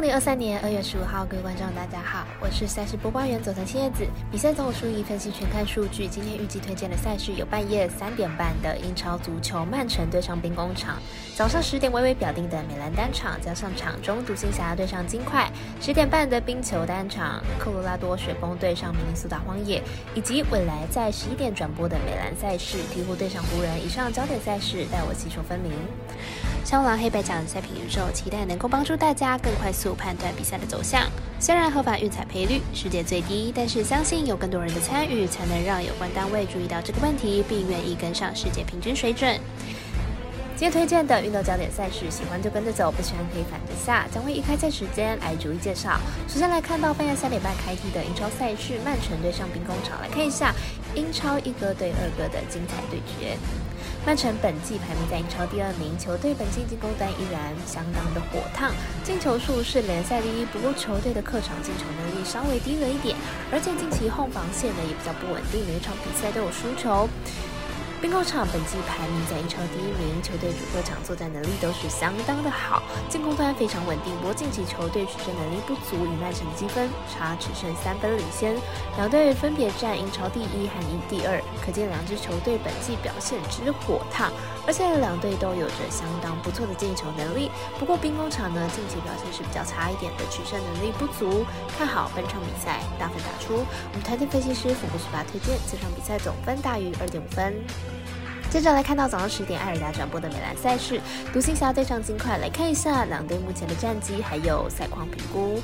二零二三年二月十五号，各位观众，大家好，我是赛事播报员佐藤千叶子。比赛总有输赢分析全看数据。今天预计推荐的赛事有半夜三点半的英超足球曼城对上兵工厂，早上十点微微表定的美兰单场，加上场中独行侠对上金块，十点半的冰球单场，科罗拉多雪崩对上明尼苏达荒野，以及未来在十一点转播的美兰赛事，鹈鹕对上湖人。以上焦点赛事带我细说分明。香狼黑白奖赛品宇宙，期待能够帮助大家更快速判断比赛的走向。虽然合法运彩赔率世界最低，但是相信有更多人的参与，才能让有关单位注意到这个问题，并愿意跟上世界平均水准。今天推荐的运动焦点赛事，喜欢就跟着走，不喜欢可以反着下，将会依开赛时间来逐一介绍。首先来看到半夜三点半开踢的英超赛事，曼城对上兵工厂，来看一下英超一哥对二哥的精彩对决。曼城本季排名在英超第二名，球队本季进攻端依然相当的火烫，进球数是联赛第一。不过球队的客场进球能力稍微低了一点，而且近期后防线呢也比较不稳定，每场比赛都有输球。兵工厂本季排名在英超第一名，球队主客场作战能力都是相当的好，进攻端非常稳定。不过近期球队取胜能力不足，与曼城积分差只剩三分领先，两队分别占英超第一和英第二，可见两支球队本季表现之火烫，而且两队都有着相当不错的进球能力。不过兵工厂呢近期表现是比较差一点的，取胜能力不足。看好本场比赛大分打出，我们团队分析师福布十八推荐这场比赛总分大于二点五分。接着来看到早上十点艾尔达转播的美兰赛事，独行侠对上金块，来看一下两队目前的战绩还有赛况评估。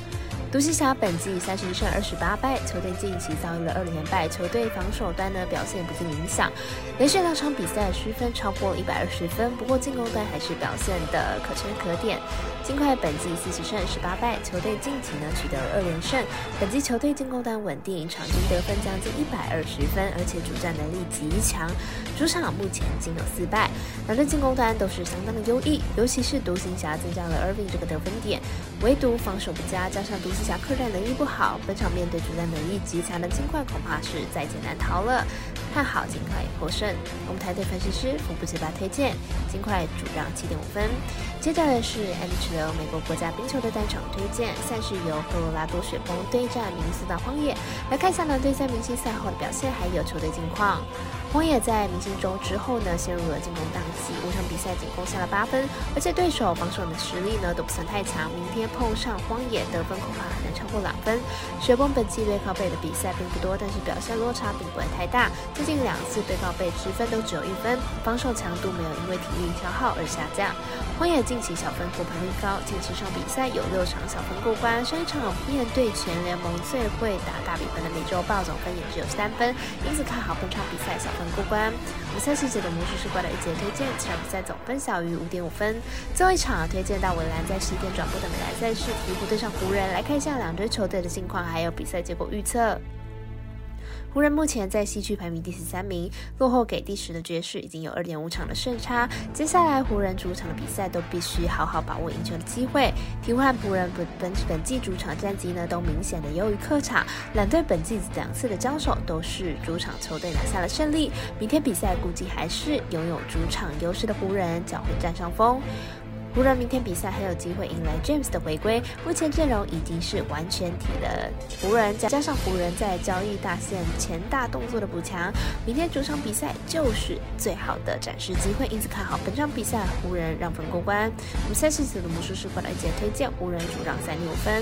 独行侠本季三十一胜二十八败，球队近期遭遇了二连败，球队防守端呢表现不尽理想，连续两场比赛失分超过一百二十分，不过进攻端还是表现的可圈可点。金块本季四十胜十八败，球队近期呢取得了二连胜，本季球队进攻端稳定，场均得分将近一百二十分，而且主战能力极强，主场目前仅有四败，两队进攻端都是相当的优异，尤其是独行侠增加了 Irving 这个得分点，唯独防守不佳，加上独行侠客战能力不好，本场面对主战能力极强的金块，恐怕是在劫难逃了。看好金块获胜，我们台队分析师福布斯巴推荐金块主让七点五分。接着是 NHL 美国国家冰球的单场推荐，赛事由科罗拉多雪崩对战明尼苏达荒野。来看一下呢对赛明星赛后的表现，还有球队近况。荒野在明星周之后呢，陷入了进攻档期，五场比赛仅攻下了八分，而且对手防守的实力呢都不算太强。明天碰上荒野，得分恐怕还能超过两分。雪崩本季对靠背的比赛并不多，但是表现落差并不会太大。最近两次对靠背失分都只有一分，防守强度没有因为体力消耗而下降。荒野近期小分过盘率高，近十场比赛有六场小分过关。上一场面对全联盟最会打大比分的美洲豹，总分也只有三分，因此看好本场比赛小。分过关，我们赛事节的魔术师怪的一节推荐，这场比赛总分小于五点五分。最后一场推荐到维兰在十一点转播的美兰赛事，鹈鹕对上湖人，来看一下两支球队的近况，还有比赛结果预测。湖人目前在西区排名第十三名，落后给第十的爵士已经有二点五场的胜差。接下来湖人主场的比赛都必须好好把握赢球的机会。替换湖人本本本季主场战绩呢都明显的优于客场，两队本季两次的交手都是主场球队拿下了胜利。明天比赛估计还是拥有主场优势的湖人将会占上风。湖人明天比赛还有机会迎来 James 的回归，目前阵容已经是完全体的湖人，加上湖人在交易大线前大动作的补强，明天主场比赛就是最好的展示机会，因此看好本场比赛湖人让分过关。我们赛事组的魔术师过来节推荐湖人主让三六分。